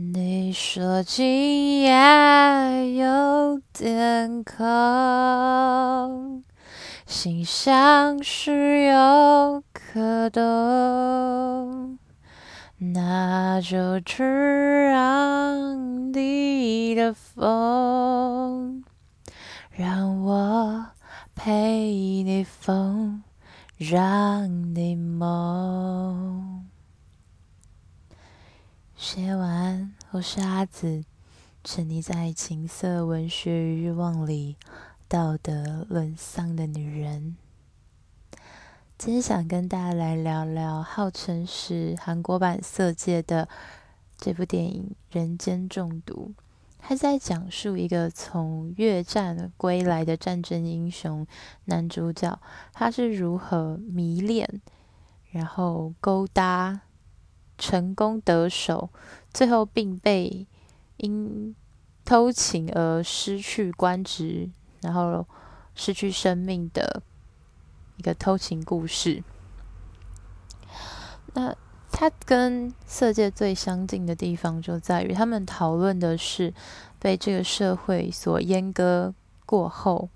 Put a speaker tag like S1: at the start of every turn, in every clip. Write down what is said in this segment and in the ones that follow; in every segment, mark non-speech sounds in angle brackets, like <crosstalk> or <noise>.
S1: 你说今夜有点空，心像是有颗洞，那就去让你的风，让我陪你疯，让你梦。写完，我是阿紫，沉溺在情色文学与欲望里，道德沦丧的女人。今天想跟大家来聊聊，号称是韩国版《色戒》的这部电影《人间中毒》。他在讲述一个从越战归来的战争英雄男主角，他是如何迷恋，然后勾搭。成功得手，最后并被因偷情而失去官职，然后失去生命的一个偷情故事。那它跟《色戒》最相近的地方就在于，他们讨论的是被这个社会所阉割过后，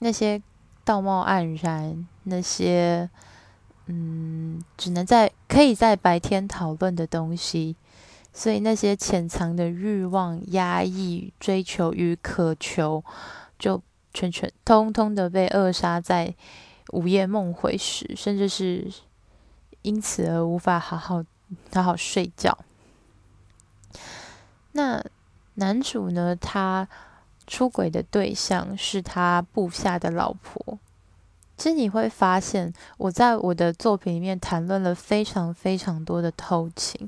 S1: 那些道貌岸然，那些。嗯，只能在可以在白天讨论的东西，所以那些潜藏的欲望、压抑、追求与渴求，就全全通通的被扼杀在午夜梦回时，甚至是因此而无法好好好好睡觉。那男主呢？他出轨的对象是他部下的老婆。其实你会发现，我在我的作品里面谈论了非常非常多的偷情，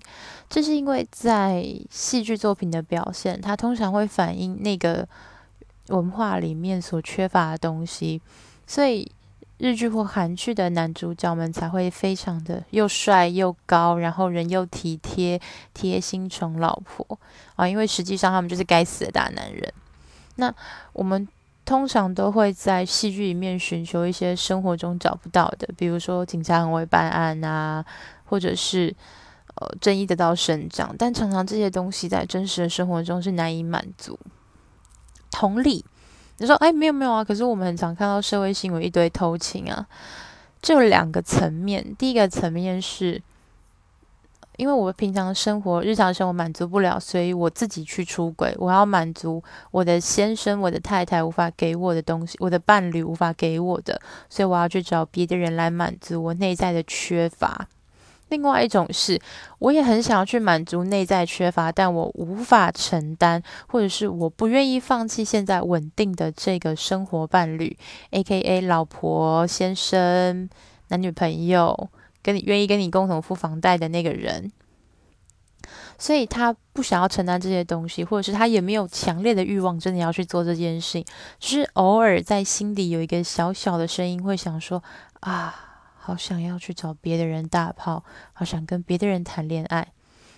S1: 这是因为在戏剧作品的表现，它通常会反映那个文化里面所缺乏的东西，所以日剧或韩剧的男主角们才会非常的又帅又高，然后人又体贴、贴心宠老婆啊，因为实际上他们就是该死的大男人。那我们。通常都会在戏剧里面寻求一些生活中找不到的，比如说警察很会办案啊，或者是呃正义得到伸张，但常常这些东西在真实的生活中是难以满足。同理，你说哎没有没有啊，可是我们很常看到社会新闻一堆偷情啊，这两个层面，第一个层面是。因为我平常生活、日常生活满足不了，所以我自己去出轨。我要满足我的先生、我的太太无法给我的东西，我的伴侣无法给我的，所以我要去找别的人来满足我内在的缺乏。另外一种是，我也很想要去满足内在缺乏，但我无法承担，或者是我不愿意放弃现在稳定的这个生活伴侣，AKA 老婆、先生、男女朋友。跟你愿意跟你共同付房贷的那个人，所以他不想要承担这些东西，或者是他也没有强烈的欲望，真的要去做这件事情，只是偶尔在心底有一个小小的声音会想说：啊，好想要去找别的人大炮，好想跟别的人谈恋爱，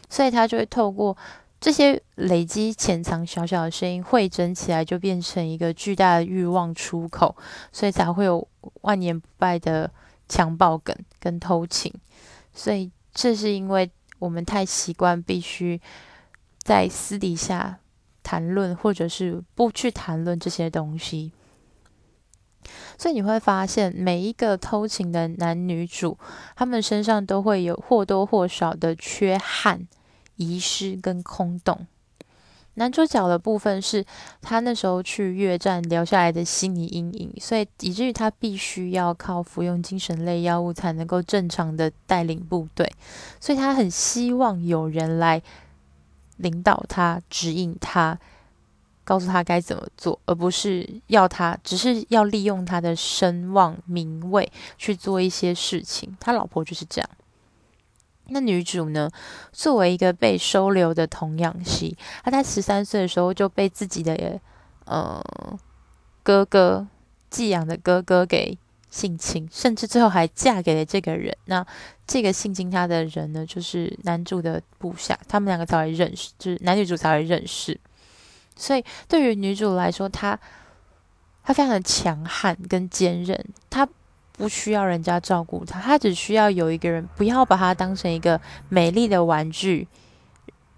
S1: 所以他就会透过这些累积潜藏小小的声音汇整起来，就变成一个巨大的欲望出口，所以才会有万年不败的。强暴梗跟偷情，所以这是因为我们太习惯必须在私底下谈论，或者是不去谈论这些东西。所以你会发现，每一个偷情的男女主，他们身上都会有或多或少的缺憾、遗失跟空洞。男主角的部分是他那时候去越战留下来的心理阴影，所以以至于他必须要靠服用精神类药物才能够正常的带领部队，所以他很希望有人来领导他、指引他、告诉他该怎么做，而不是要他，只是要利用他的声望、名位去做一些事情。他老婆就是这样。那女主呢？作为一个被收留的童养媳，她在十三岁的时候就被自己的呃哥哥寄养的哥哥给性侵，甚至最后还嫁给了这个人。那这个性侵她的人呢，就是男主的部下，他们两个才会认识，就是男女主才会认识。所以对于女主来说，她她非常的强悍跟坚韧，她。不需要人家照顾他，他只需要有一个人，不要把他当成一个美丽的玩具，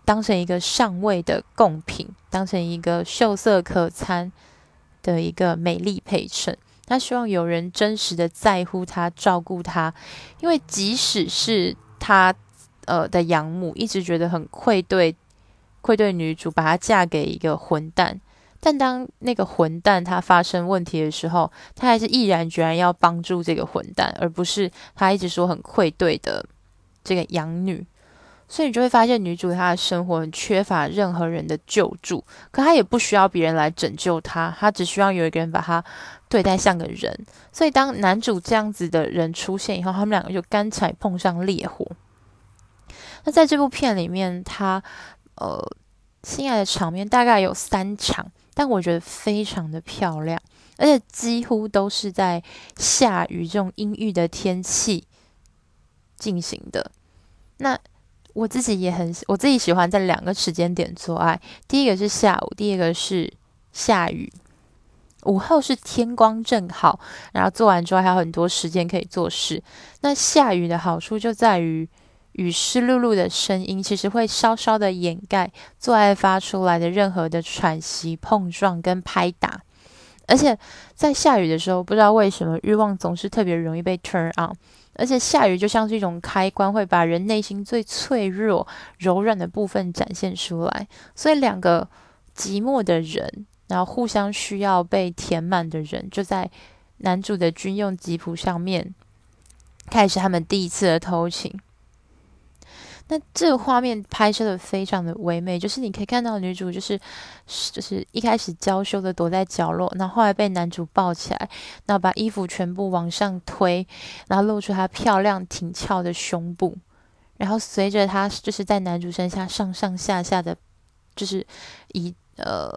S1: 当成一个上位的贡品，当成一个秀色可餐的一个美丽陪衬。他希望有人真实的在乎他，照顾他，因为即使是他呃的养母一直觉得很愧对，愧对女主把她嫁给一个混蛋，但当那个混蛋他发生问题的时候，他还是毅然决然要帮助这个混蛋，而不是他一直说很愧对的这个养女。所以你就会发现，女主她的生活很缺乏任何人的救助，可她也不需要别人来拯救她，她只需要有一个人把她对待像个人。所以当男主这样子的人出现以后，他们两个就干柴碰上烈火。那在这部片里面，他呃心爱的场面大概有三场，但我觉得非常的漂亮，而且几乎都是在下雨这种阴郁的天气进行的。那我自己也很，我自己喜欢在两个时间点做爱。第一个是下午，第二个是下雨。午后是天光正好，然后做完之后还有很多时间可以做事。那下雨的好处就在于，雨湿漉漉的声音其实会稍稍的掩盖做爱发出来的任何的喘息、碰撞跟拍打。而且在下雨的时候，不知道为什么欲望总是特别容易被 turn on。而且下雨就像是一种开关，会把人内心最脆弱、柔软的部分展现出来。所以两个寂寞的人，然后互相需要被填满的人，就在男主的军用吉普上面开始他们第一次的偷情。那这个画面拍摄的非常的唯美，就是你可以看到女主就是就是一开始娇羞的躲在角落，然后后来被男主抱起来，然后把衣服全部往上推，然后露出她漂亮挺翘的胸部，然后随着她就是在男主身下上上下下的，就是一呃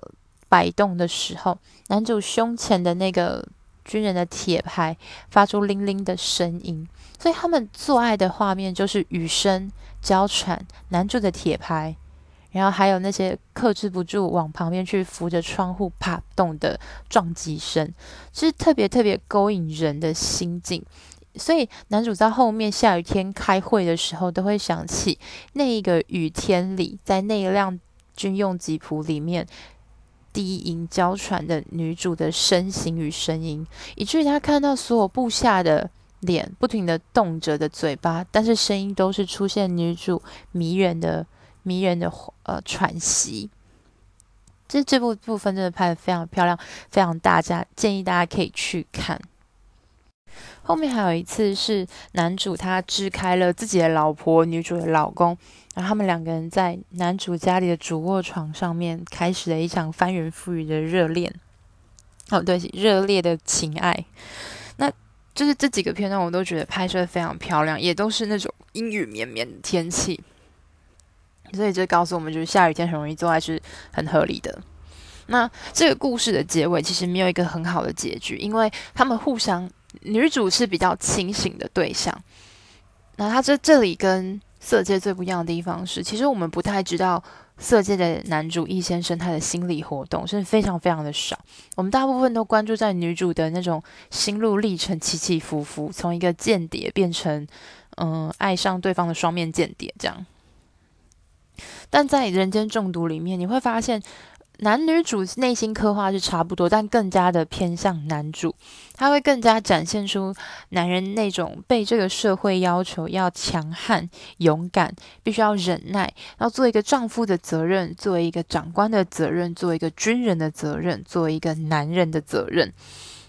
S1: 摆动的时候，男主胸前的那个军人的铁牌发出铃铃的声音，所以他们做爱的画面就是雨声。娇喘，男主的铁牌，然后还有那些克制不住往旁边去扶着窗户啪动的撞击声，是特别特别勾引人的心境。所以男主在后面下雨天开会的时候，都会想起那一个雨天里，在那一辆军用吉普里面低吟娇喘的女主的身形与声音，以至于他看到所有部下的。脸不停地动着的嘴巴，但是声音都是出现女主迷人的、迷人的呃喘息。这这部部分真的拍得非常漂亮，非常大家建议大家可以去看。后面还有一次是男主他支开了自己的老婆，女主的老公，然后他们两个人在男主家里的主卧床上面开始了一场翻云覆雨的热恋。哦，对，热烈的情爱。就是这几个片段，我都觉得拍摄得非常漂亮，也都是那种阴雨绵绵的天气，所以这告诉我们，就是下雨天很容易做爱是很合理的。那这个故事的结尾其实没有一个很好的结局，因为他们互相，女主是比较清醒的对象，那他这这里跟色戒最不一样的地方是，其实我们不太知道。色戒的男主易先生，他的心理活动是非常非常的少。我们大部分都关注在女主的那种心路历程，起起伏伏，从一个间谍变成嗯、爱上对方的双面间谍这样。但在人间中毒里面，你会发现。男女主内心刻画是差不多，但更加的偏向男主，他会更加展现出男人那种被这个社会要求要强悍、勇敢，必须要忍耐，要做一个丈夫的责任，作为一个长官的责任，作为一个军人的责任，作为一个男人的责任。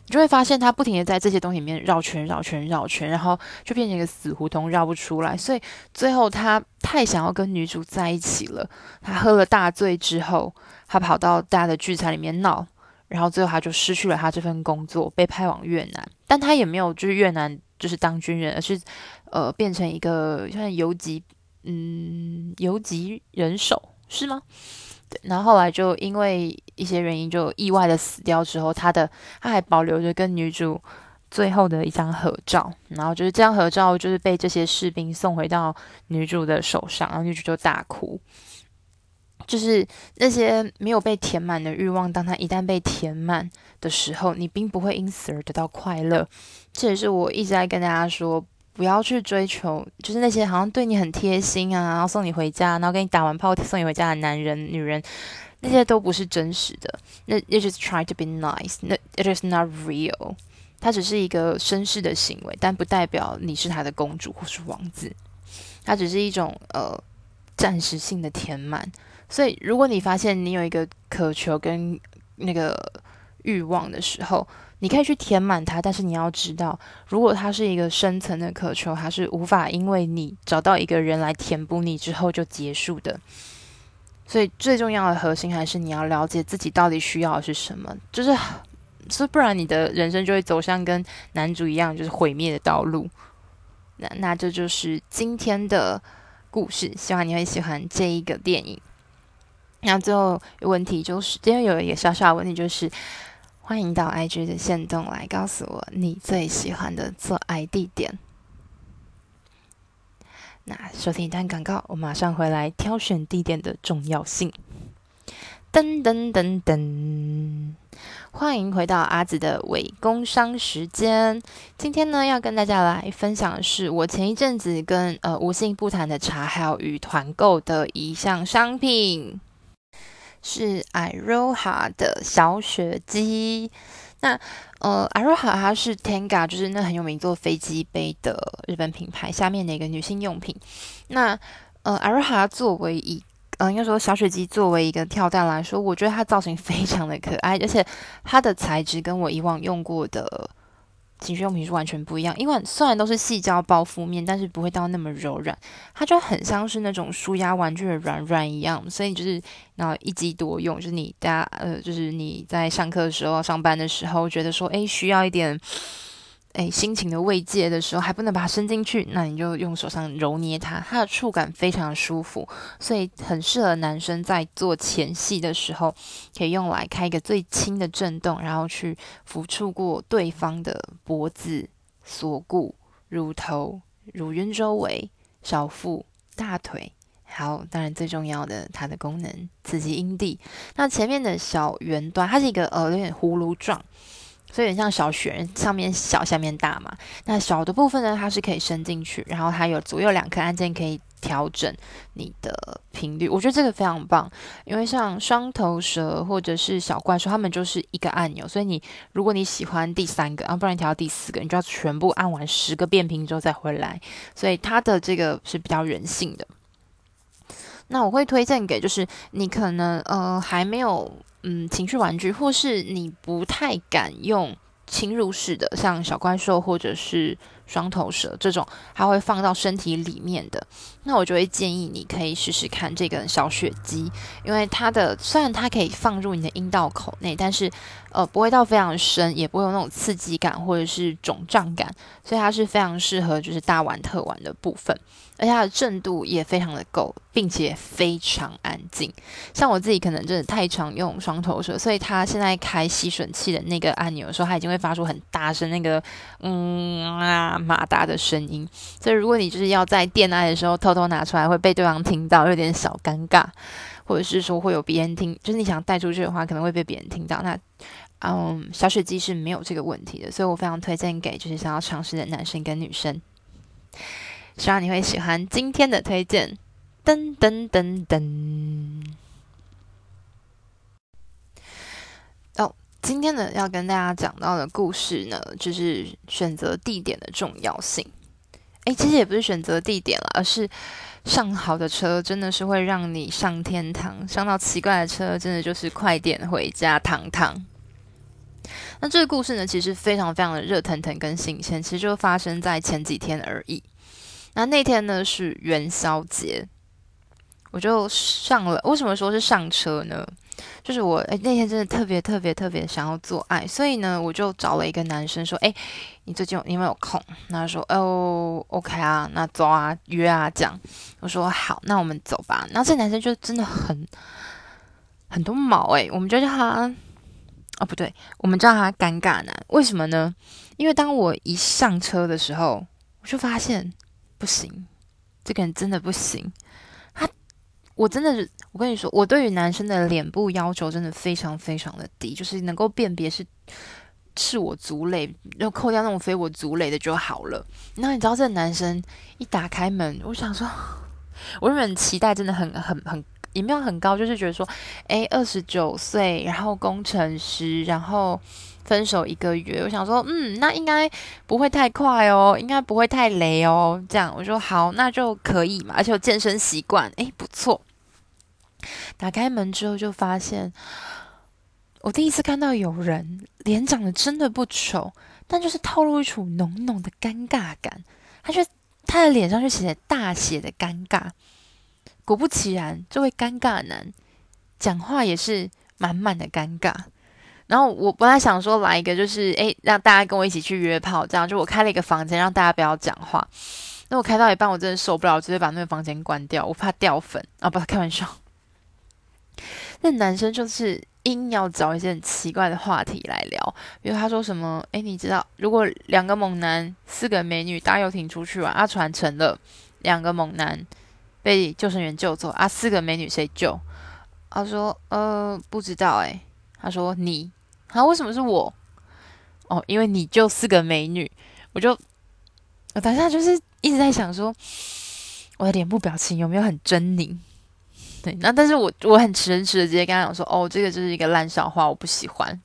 S1: 你就会发现他不停地在这些东西里面绕圈、绕圈、绕圈，然后就变成一个死胡同，绕不出来。所以最后他太想要跟女主在一起了。他喝了大醉之后，他跑到大家的聚餐里面闹，然后最后他就失去了他这份工作，被派往越南。但他也没有就是越南就是当军人，而是呃变成一个像游击，嗯，游击人手是吗？对，然后后来就因为一些原因，就意外的死掉之后，他的他还保留着跟女主最后的一张合照，然后就是这张合照就是被这些士兵送回到女主的手上，然后女主就大哭，就是那些没有被填满的欲望，当它一旦被填满的时候，你并不会因此而得到快乐。这也是我一直在跟大家说。不要去追求，就是那些好像对你很贴心啊，然后送你回家，然后给你打完炮送你回家的男人、女人，那些都不是真实的。那 it just try to be nice，那 it is not real。它只是一个绅士的行为，但不代表你是他的公主或是王子。它只是一种呃暂时性的填满。所以，如果你发现你有一个渴求跟那个欲望的时候，你可以去填满它，但是你要知道，如果它是一个深层的渴求，它是无法因为你找到一个人来填补你之后就结束的。所以最重要的核心还是你要了解自己到底需要的是什么，就是，所以不然你的人生就会走向跟男主一样，就是毁灭的道路。那那这就是今天的故事，希望你会喜欢这一个电影。那最后问题就是，今天有一个小小的问题就是。欢迎到 IG 的限动来告诉我你最喜欢的做爱地点。那收听一段广告，我马上回来挑选地点的重要性。噔噔噔噔，欢迎回到阿紫的伪工商时间。今天呢，要跟大家来分享的是我前一阵子跟呃无性不谈的茶还有鱼团购的一项商品。是 Iroha 的小雪姬，那呃，Iroha 它是 Tenga，就是那很有名做飞机杯的日本品牌下面的一个女性用品。那呃，Iroha 作为一呃，应该说小雪姬作为一个跳蛋来说，我觉得它造型非常的可爱，而且它的材质跟我以往用过的。情趣用品是完全不一样，因为虽然都是细胶包覆面，但是不会到那么柔软，它就很像是那种舒压玩具的软软一样，所以就是然后一机多用，就是你大家呃，就是你在上课的时候、上班的时候，觉得说诶需要一点。哎，心情的慰藉的时候还不能把它伸进去，那你就用手上揉捏它，它的触感非常舒服，所以很适合男生在做前戏的时候，可以用来开一个最轻的震动，然后去抚触过对方的脖子、锁骨、乳头、乳晕周围、小腹、大腿，好，当然最重要的它的功能，刺激阴蒂。那前面的小圆端，它是一个呃有点葫芦状。所以像小雪人，上面小，下面大嘛。那小的部分呢，它是可以伸进去，然后它有左右两颗按键可以调整你的频率。我觉得这个非常棒，因为像双头蛇或者是小怪兽，他们就是一个按钮。所以你如果你喜欢第三个，啊，不然你调到第四个，你就要全部按完十个变频之后再回来。所以它的这个是比较人性的。那我会推荐给就是你可能呃还没有。嗯，情绪玩具，或是你不太敢用侵入式的，像小怪兽或者是双头蛇这种，它会放到身体里面的，那我就会建议你可以试试看这个小雪姬，因为它的虽然它可以放入你的阴道口内，但是呃不会到非常深，也不会有那种刺激感或者是肿胀感，所以它是非常适合就是大玩特玩的部分。而且它的震度也非常的够，并且非常安静。像我自己可能真的太常用双头蛇，所以它现在开吸吮器的那个按钮的时候，它已经会发出很大声那个嗯啊马达的声音。所以如果你就是要在电爱的时候偷偷拿出来，会被对方听到，有点小尴尬，或者是说会有别人听，就是你想带出去的话，可能会被别人听到。那嗯，小雪姬是没有这个问题的，所以我非常推荐给就是想要尝试的男生跟女生。希望你会喜欢今天的推荐。噔噔噔噔。哦，今天呢要跟大家讲到的故事呢，就是选择地点的重要性。诶，其实也不是选择地点了，而是上好的车真的是会让你上天堂，上到奇怪的车真的就是快点回家，堂堂。那这个故事呢，其实非常非常的热腾腾跟新鲜，其实就发生在前几天而已。那那天呢是元宵节，我就上了。为什么说是上车呢？就是我诶，那天真的特别特别特别想要做爱，所以呢我就找了一个男生说：“诶，你最近有，你有没有空？”他说：“哦，OK 啊，那走啊，约啊，这样。”我说：“好，那我们走吧。”那这男生就真的很很多毛诶，我们就叫他哦不对，我们叫他尴尬男。为什么呢？因为当我一上车的时候，我就发现。不行，这个人真的不行。他，我真的是，我跟你说，我对于男生的脸部要求真的非常非常的低，就是能够辨别是是我族类，要扣掉那种非我族类的就好了。那你知道这个男生一打开门，我想说，<laughs> 我原本期待真的很很很也没有很高，就是觉得说，诶，二十九岁，然后工程师，然后分手一个月，我想说，嗯，那应该不会太快哦，应该不会太雷哦。这样我说好，那就可以嘛，而且有健身习惯，诶，不错。打开门之后就发现。我第一次看到有人脸长得真的不丑，但就是透露一种浓浓的尴尬感。他就他的脸上就写着大写的尴尬。果不其然，这位尴尬男讲话也是满满的尴尬。然后我本来想说来一个就是诶，让大家跟我一起去约炮，这样就我开了一个房间让大家不要讲话。那我开到一半，我真的受不了，直接把那个房间关掉，我怕掉粉啊！不，开玩笑。那男生就是。硬要找一些很奇怪的话题来聊，比如他说什么？诶，你知道，如果两个猛男、四个美女搭游艇出去玩，阿船沉了，两个猛男被救生员救走，啊，四个美女谁救？他说，呃，不知道，诶，他说你，啊，为什么是我？哦，因为你救四个美女，我就，我当下就是一直在想说，我的脸部表情有没有很狰狞？对，那但是我我很诚实的直接跟他讲说，哦，这个就是一个烂笑话，我不喜欢。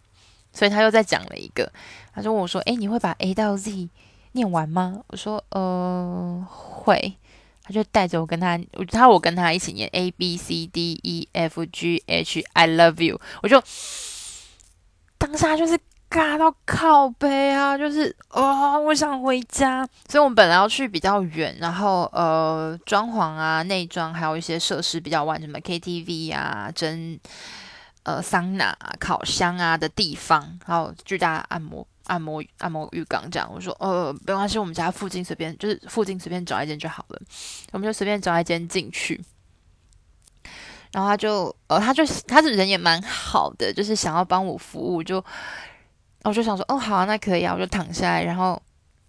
S1: 所以他又再讲了一个，他就问我说，诶，你会把 A 到 Z 念完吗？我说，呃，会。他就带着我跟他，他我跟他一起念 A B C D E F G H I love you，我就当下就是。尬到靠背啊！就是哦，我想回家。所以我们本来要去比较远，然后呃，装潢啊、内装还有一些设施比较完整，什么 KTV 啊、蒸呃桑拿、烤箱啊的地方，还有巨大按摩、按摩、按摩浴缸这样。我说呃，没关系，我们家附近随便，就是附近随便找一间就好了。我们就随便找一间进去。然后他就呃，他就他这人也蛮好的，就是想要帮我服务就。我就想说，哦，好啊，那可以啊，我就躺下来，然后，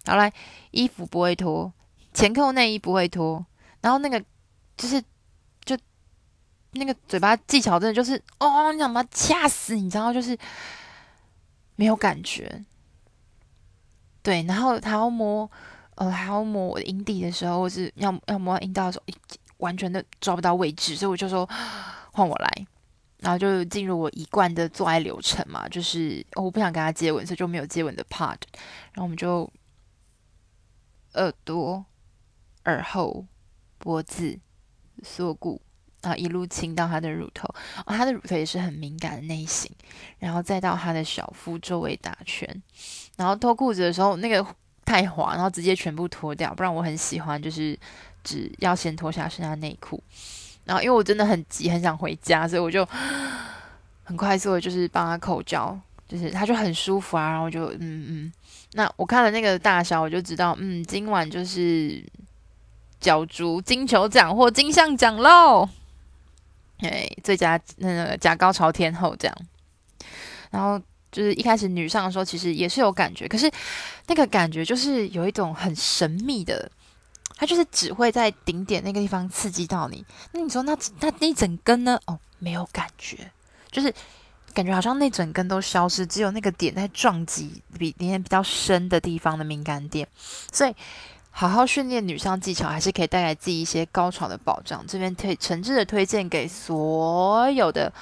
S1: 好来，衣服不会脱，前扣内衣不会脱，然后那个就是，就那个嘴巴技巧真的就是，哦，你想把他掐死，你知道，就是没有感觉，对，然后他要摸，呃，还要摸我的阴蒂的时候，或是要要摸阴道的时候，完全的抓不到位置，所以我就说，换我来。然后就进入我一贯的做爱流程嘛，就是、我不想跟他接吻，所以就没有接吻的 part。然后我们就耳朵、耳后、脖子、锁骨，然后一路亲到他的乳头。哦，他的乳头也是很敏感的类型。然后再到他的小腹周围打圈。然后脱裤子的时候，那个太滑，然后直接全部脱掉。不然我很喜欢，就是只要先脱下剩下内裤。然后，因为我真的很急，很想回家，所以我就很快速的，就是帮他口交，就是他就很舒服啊。然后就嗯嗯，那我看了那个大小，我就知道，嗯，今晚就是角逐金球奖或金像奖喽。哎，最佳那个假高潮天后这样。然后就是一开始女上的时候，其实也是有感觉，可是那个感觉就是有一种很神秘的。它就是只会在顶点那个地方刺激到你。那你说那那那整根呢？哦，没有感觉，就是感觉好像那整根都消失，只有那个点在撞击比里面比较深的地方的敏感点。所以好好训练女上技巧，还是可以带来自己一些高潮的保障。这边推诚挚的推荐给所有的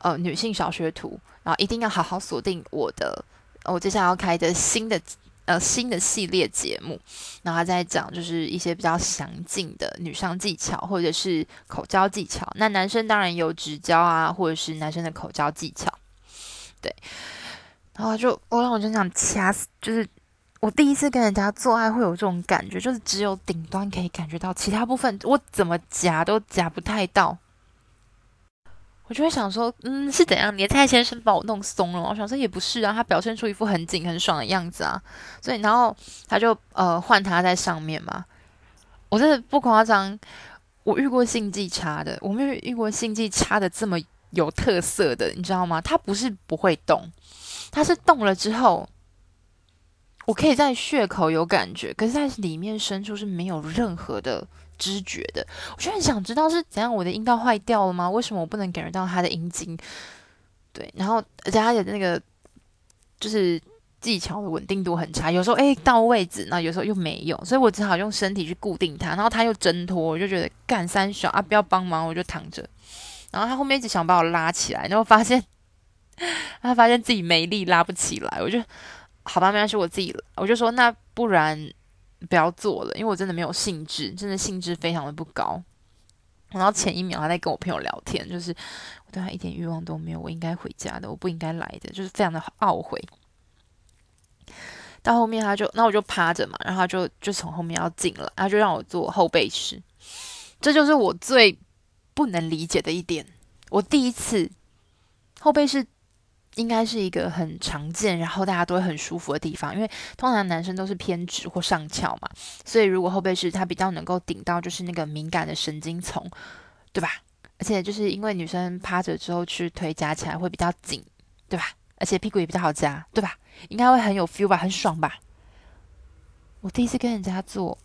S1: 呃女性小学徒，然后一定要好好锁定我的我接下来要开的新的。呃，新的系列节目，然后他在讲就是一些比较详尽的女上技巧，或者是口交技巧。那男生当然有指交啊，或者是男生的口交技巧。对，然后就我让我就想掐死，就是我第一次跟人家做爱会有这种感觉，就是只有顶端可以感觉到，其他部分我怎么夹都夹不太到。我就会想说，嗯，是怎样？你的蔡先生把我弄松了？我想说也不是啊，他表现出一副很紧很爽的样子啊。所以，然后他就呃换他在上面嘛。我真的不夸张，我遇过性技差的，我没有遇过性技差的这么有特色的，你知道吗？他不是不会动，他是动了之后，我可以在穴口有感觉，可是在里面深处是没有任何的。知觉的，我就很想知道是怎样，我的阴道坏掉了吗？为什么我不能感觉到他的阴茎？对，然后而且他的那个就是技巧的稳定度很差，有时候诶到位置，那有时候又没有，所以我只好用身体去固定它，然后他又挣脱，我就觉得干三小啊，不要帮忙，我就躺着，然后他后面一直想把我拉起来，然后发现 <laughs> 他发现自己没力拉不起来，我就好吧，没关系，我自己，我就说那不然不要做了，因为我真的没有兴致，真的兴致非常的不高。然后前一秒还在跟我朋友聊天，就是我对他一点欲望都没有，我应该回家的，我不应该来的，就是非常的懊悔。到后面他就，那我就趴着嘛，然后他就就从后面要进了，他就让我坐后背室，这就是我最不能理解的一点。我第一次后备室应该是一个很常见，然后大家都会很舒服的地方，因为通常男生都是偏直或上翘嘛，所以如果后备室它比较能够顶到就是那个敏感的神经丛，对吧？而且就是因为女生趴着之后去腿夹起来会比较紧，对吧？而且屁股也比较好夹，对吧？应该会很有 feel 吧，很爽吧？我第一次跟人家做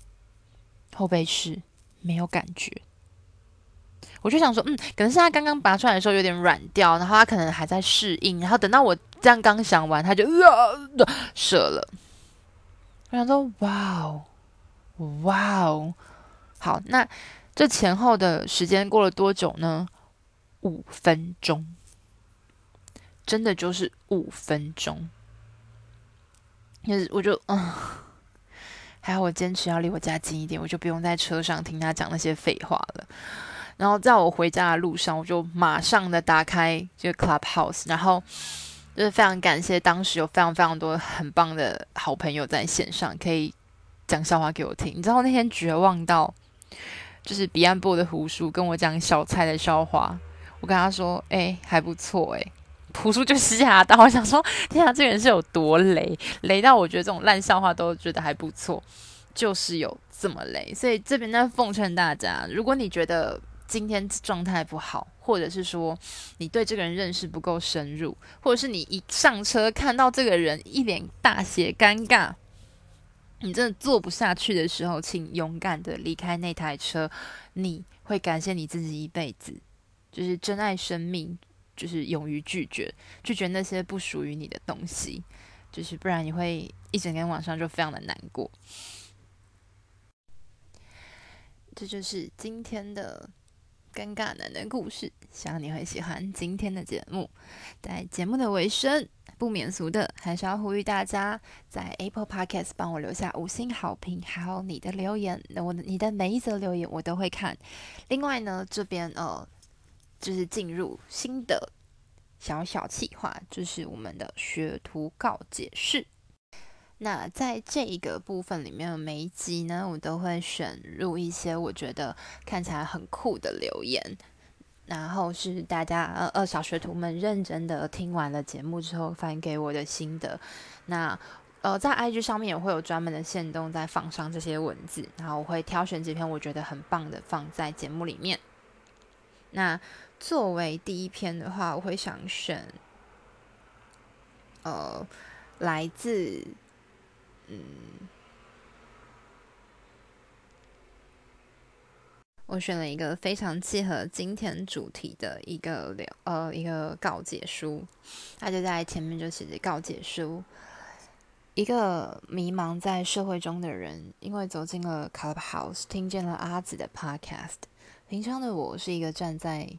S1: 后背式，没有感觉。我就想说，嗯，可能是他刚刚拔出来的时候有点软掉，然后他可能还在适应，然后等到我这样刚想完，他就呃射了。我想说，哇哦，哇哦，好，那这前后的时间过了多久呢？五分钟。真的就是五分钟，就是我就嗯，还好我坚持要离我家近一点，我就不用在车上听他讲那些废话了。然后在我回家的路上，我就马上的打开这个 Clubhouse，然后就是非常感谢当时有非常非常多很棒的好朋友在线上可以讲笑话给我听。你知道那天绝望到，就是彼岸部的胡叔跟我讲小蔡的笑话，我跟他说，哎、还不错、欸，哎。朴叔就吓到，我想说，天啊，这个人是有多雷，<laughs> 雷到我觉得这种烂笑话都觉得还不错，就是有这么雷。所以这边呢，奉劝大家，如果你觉得今天状态不好，或者是说你对这个人认识不够深入，或者是你一上车看到这个人一脸大写尴尬，你真的坐不下去的时候，请勇敢的离开那台车，你会感谢你自己一辈子，就是珍爱生命。就是勇于拒绝，拒绝那些不属于你的东西，就是不然你会一整天晚上就非常的难过。这就是今天的尴尬男的故事，希望你会喜欢今天的节目。在节目的尾声，不免俗的还是要呼吁大家在 Apple Podcast 帮我留下五星好评，还有你的留言，那我你的每一则留言我都会看。另外呢，这边呃。就是进入新的小小企划，就是我们的学徒告解室。那在这一个部分里面，每一集呢，我都会选入一些我觉得看起来很酷的留言，然后是大家呃呃小学徒们认真的听完了节目之后发给我的心得。那呃在 IG 上面也会有专门的线动在放上这些文字，然后我会挑选几篇我觉得很棒的放在节目里面。那作为第一篇的话，我会想选，呃，来自，我选了一个非常契合今天主题的一个留，呃，一个告解书，他就在前面就写着告解书。一个迷茫在社会中的人，因为走进了 Clubhouse，听见了阿紫的 Podcast。平常的我是一个站在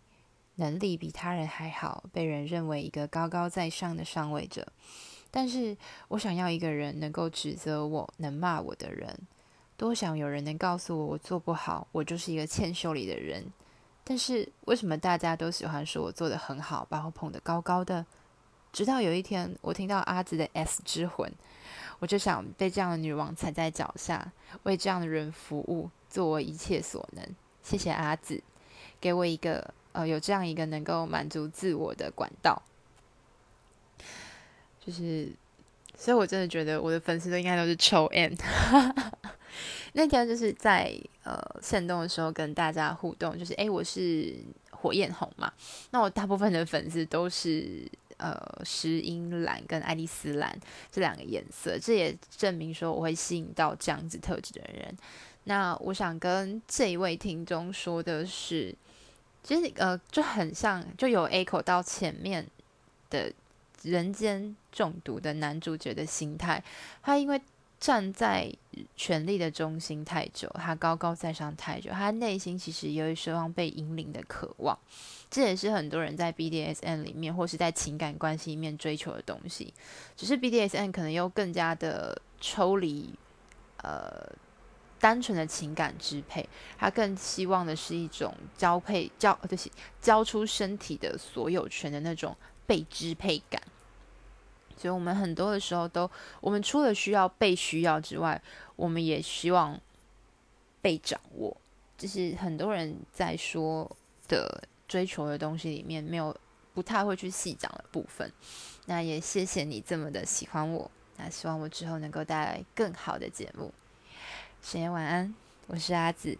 S1: 能力比他人还好，被人认为一个高高在上的上位者。但是我想要一个人能够指责我、能骂我的人。多想有人能告诉我我做不好，我就是一个欠修理的人。但是为什么大家都喜欢说我做的很好，把我捧得高高的？直到有一天，我听到阿紫的 S 之魂，我就想被这样的女王踩在脚下，为这样的人服务，做我一切所能。谢谢阿紫，给我一个呃有这样一个能够满足自我的管道，就是，所以我真的觉得我的粉丝都应该都是臭 M。<laughs> 那天就是在呃限动的时候跟大家互动，就是诶，我是火焰红嘛，那我大部分的粉丝都是呃石英蓝跟爱丽丝蓝这两个颜色，这也证明说我会吸引到这样子特质的人。那我想跟这一位听众说的是，其实呃就很像，就有 echo 到前面的人间中毒的男主角的心态，他因为站在权力的中心太久，他高高在上太久，他内心其实有一双被引领的渴望。这也是很多人在 BDSM 里面或是在情感关系里面追求的东西。只是 BDSM 可能又更加的抽离，呃，单纯的情感支配，他更希望的是一种交配交，就是交出身体的所有权的那种被支配感。所以，我们很多的时候都，我们除了需要被需要之外，我们也希望被掌握。就是很多人在说的追求的东西里面，没有不太会去细讲的部分。那也谢谢你这么的喜欢我。那希望我之后能够带来更好的节目。深夜晚安，我是阿紫。